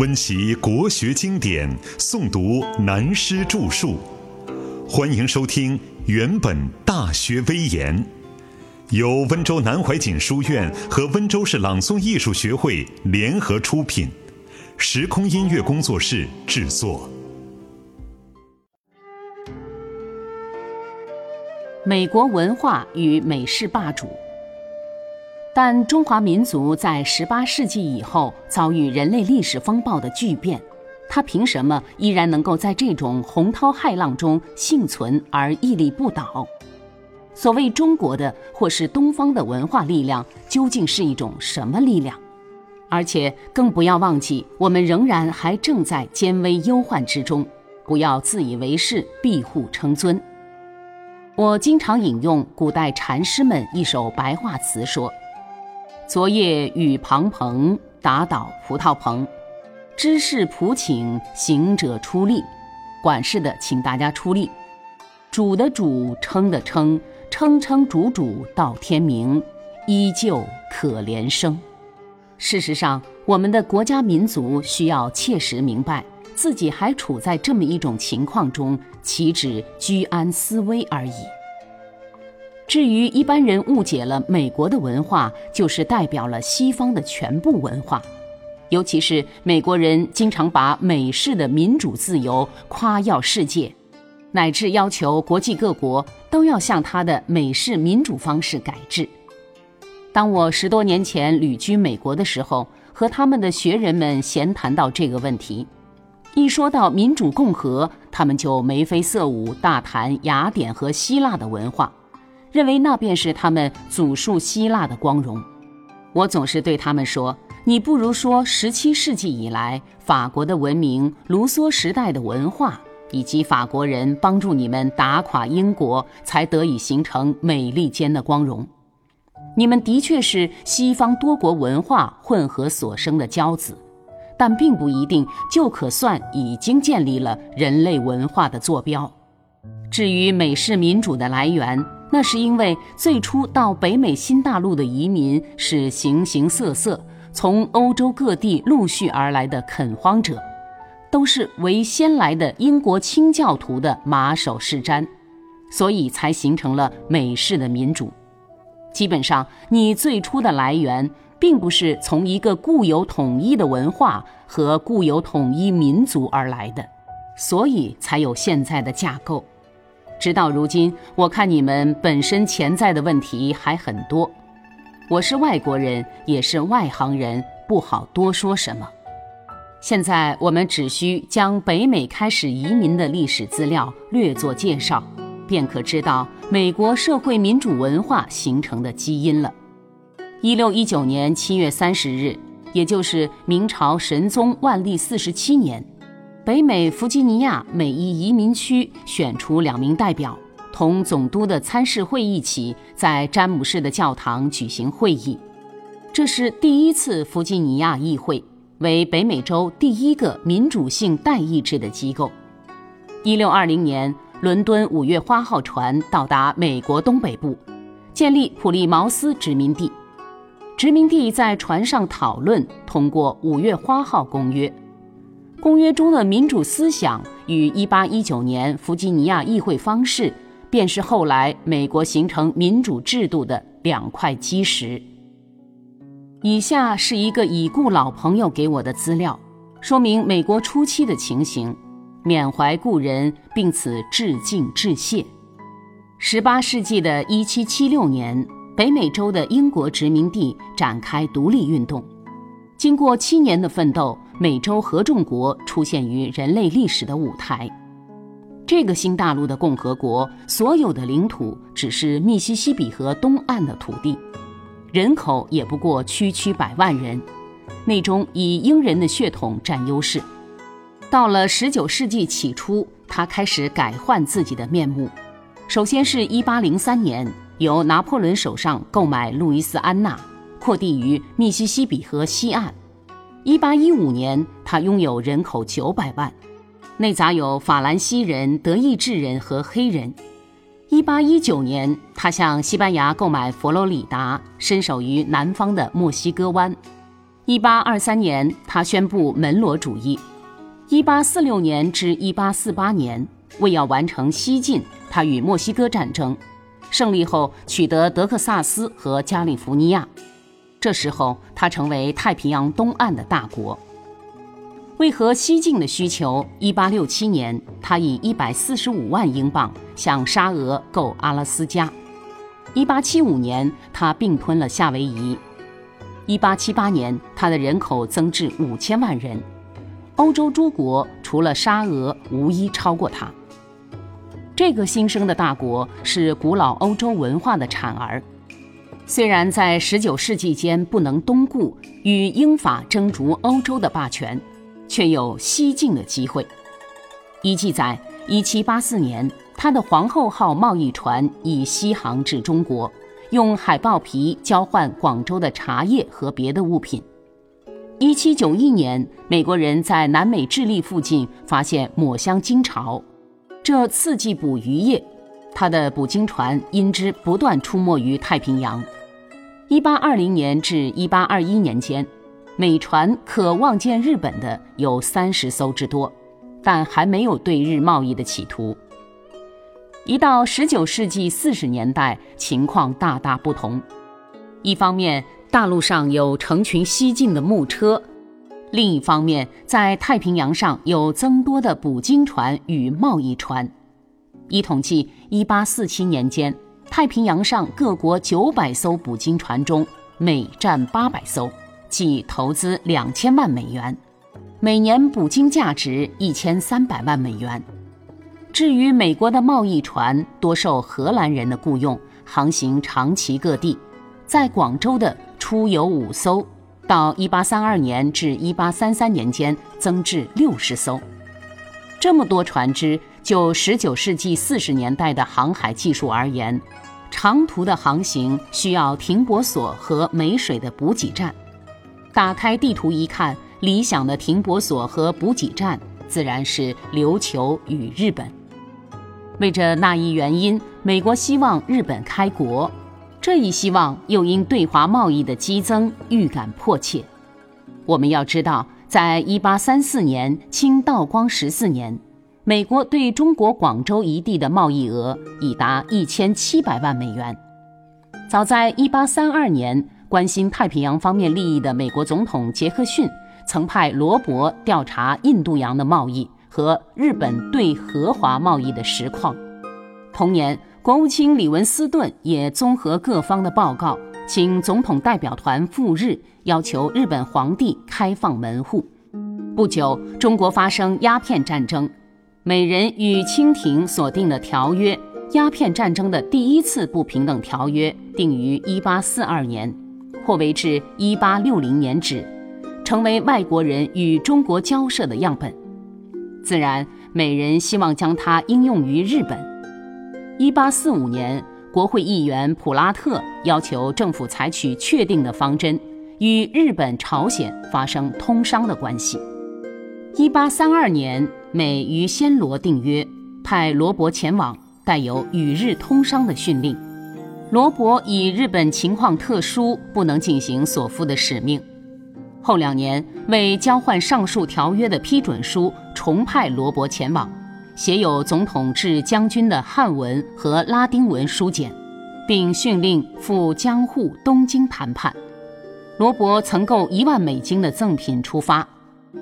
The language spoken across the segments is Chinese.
温习国学经典，诵读南师著述。欢迎收听《原本大学威严》，由温州南怀瑾书院和温州市朗诵艺术学会联合出品，时空音乐工作室制作。美国文化与美式霸主。但中华民族在十八世纪以后遭遇人类历史风暴的巨变，它凭什么依然能够在这种洪涛骇浪中幸存而屹立不倒？所谓中国的或是东方的文化力量，究竟是一种什么力量？而且更不要忘记，我们仍然还正在艰危忧患之中，不要自以为是、庇护称尊。我经常引用古代禅师们一首白话词说。昨夜雨滂滂，打倒葡萄棚。知事仆请行者出力，管事的请大家出力。煮的煮，称的称，称称煮煮到天明，依旧可怜生。事实上，我们的国家民族需要切实明白，自己还处在这么一种情况中，岂止居安思危而已。至于一般人误解了美国的文化就是代表了西方的全部文化，尤其是美国人经常把美式的民主自由夸耀世界，乃至要求国际各国都要向他的美式民主方式改制。当我十多年前旅居美国的时候，和他们的学人们闲谈到这个问题，一说到民主共和，他们就眉飞色舞，大谈雅典和希腊的文化。认为那便是他们祖述希腊的光荣。我总是对他们说：“你不如说，十七世纪以来，法国的文明、卢梭时代的文化，以及法国人帮助你们打垮英国，才得以形成美利坚的光荣。你们的确是西方多国文化混合所生的骄子，但并不一定就可算已经建立了人类文化的坐标。至于美式民主的来源，”那是因为最初到北美新大陆的移民是形形色色，从欧洲各地陆续而来的垦荒者，都是为先来的英国清教徒的马首是瞻，所以才形成了美式的民主。基本上，你最初的来源并不是从一个固有统一的文化和固有统一民族而来的，所以才有现在的架构。直到如今，我看你们本身潜在的问题还很多。我是外国人，也是外行人，不好多说什么。现在我们只需将北美开始移民的历史资料略作介绍，便可知道美国社会民主文化形成的基因了。一六一九年七月三十日，也就是明朝神宗万历四十七年。北美弗吉尼亚美裔移民区选出两名代表，同总督的参事会一起，在詹姆士的教堂举行会议。这是第一次弗吉尼亚议会，为北美洲第一个民主性代议制的机构。一六二零年，伦敦五月花号船到达美国东北部，建立普利茅斯殖民地。殖民地在船上讨论通过五月花号公约。公约中的民主思想与1819年弗吉尼亚议会方式，便是后来美国形成民主制度的两块基石。以下是一个已故老朋友给我的资料，说明美国初期的情形，缅怀故人，并此致敬致谢。18世纪的一七七六年，北美洲的英国殖民地展开独立运动，经过七年的奋斗。美洲合众国出现于人类历史的舞台。这个新大陆的共和国，所有的领土只是密西西比河东岸的土地，人口也不过区区百万人，内中以英人的血统占优势。到了十九世纪起初，他开始改换自己的面目。首先是一八零三年，由拿破仑手上购买路易斯安那，扩地于密西西比河西岸。一八一五年，他拥有人口九百万，内杂有法兰西人、德意志人和黑人。一八一九年，他向西班牙购买佛罗里达，身守于南方的墨西哥湾。一八二三年，他宣布门罗主义。一八四六年至一八四八年，为要完成西进，他与墨西哥战争胜利后，取得德克萨斯和加利福尼亚。这时候，他成为太平洋东岸的大国。为合西进的需求，一八六七年，他以一百四十五万英镑向沙俄购阿拉斯加。一八七五年，他并吞了夏威夷。一八七八年，他的人口增至五千万人，欧洲诸国除了沙俄，无一超过他。这个新生的大国是古老欧洲文化的产儿，虽然在十九世纪间不能东顾，与英法争逐欧洲的霸权。却有西进的机会。依记载，一七八四年，他的皇后号贸易船已西航至中国，用海豹皮交换广州的茶叶和别的物品。一七九一年，美国人在南美智利附近发现抹香鲸巢，这刺激捕鱼业，他的捕鲸船因之不断出没于太平洋。一八二零年至一八二一年间。美船可望见日本的有三十艘之多，但还没有对日贸易的企图。一到十九世纪四十年代，情况大大不同。一方面，大陆上有成群西进的木车；另一方面，在太平洋上有增多的捕鲸船与贸易船。一统计，一八四七年间，太平洋上各国九百艘捕鲸船中，美占八百艘。即投资两千万美元，每年捕鲸价值一千三百万美元。至于美国的贸易船，多受荷兰人的雇用，航行长崎各地。在广州的出游五艘，到一八三二年至一八三三年间增至六十艘。这么多船只，就十九世纪四十年代的航海技术而言，长途的航行需要停泊所和没水的补给站。打开地图一看，理想的停泊所和补给站自然是琉球与日本。为着那一原因，美国希望日本开国，这一希望又因对华贸易的激增预感迫切。我们要知道，在一八三四年清道光十四年，美国对中国广州一地的贸易额已达一千七百万美元。早在一八三二年。关心太平洋方面利益的美国总统杰克逊曾派罗伯调查印度洋的贸易和日本对荷华贸易的实况。同年，国务卿李文斯顿也综合各方的报告，请总统代表团赴日，要求日本皇帝开放门户。不久，中国发生鸦片战争，美人与清廷所定的条约——鸦片战争的第一次不平等条约，定于1842年。或为至一八六零年止，成为外国人与中国交涉的样本。自然，美人希望将它应用于日本。一八四五年，国会议员普拉特要求政府采取确定的方针，与日本、朝鲜发生通商的关系。一八三二年，美与暹罗订约，派罗伯前往，带有与日通商的训令。罗伯以日本情况特殊，不能进行所负的使命。后两年，为交换上述条约的批准书，重派罗伯前往，写有总统致将军的汉文和拉丁文书简，并训令赴江户、东京谈判。罗伯曾购一万美金的赠品出发。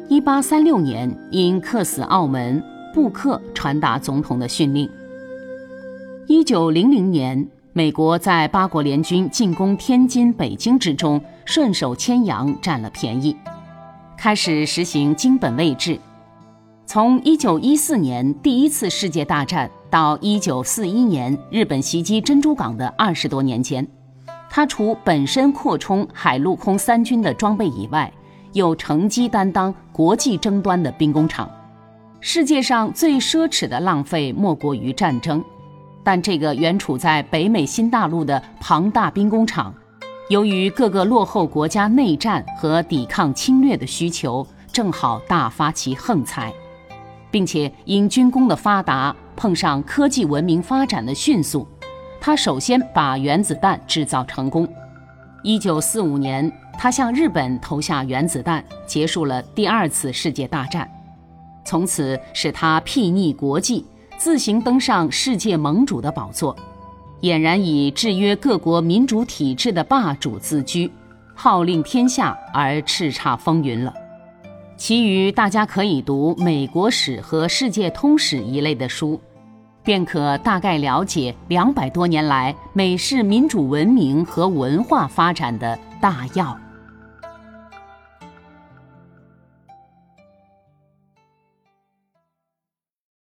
一八三六年，因客死澳门，布克传达总统的训令。一九零零年。美国在八国联军进攻天津、北京之中，顺手牵羊占了便宜，开始实行金本位制。从一九一四年第一次世界大战到一九四一年日本袭击珍珠港的二十多年间，他除本身扩充海陆空三军的装备以外，又乘机担当国际争端的兵工厂。世界上最奢侈的浪费，莫过于战争。但这个原处在北美新大陆的庞大兵工厂，由于各个落后国家内战和抵抗侵略的需求，正好大发其横财，并且因军工的发达，碰上科技文明发展的迅速，他首先把原子弹制造成功。一九四五年，他向日本投下原子弹，结束了第二次世界大战。从此使他睥睨国际，自行登上世界盟主的宝座，俨然以制约各国民主体制的霸主自居，号令天下而叱咤风云了。其余大家可以读美国史和世界通史一类的书，便可大概了解两百多年来美式民主文明和文化发展的大要。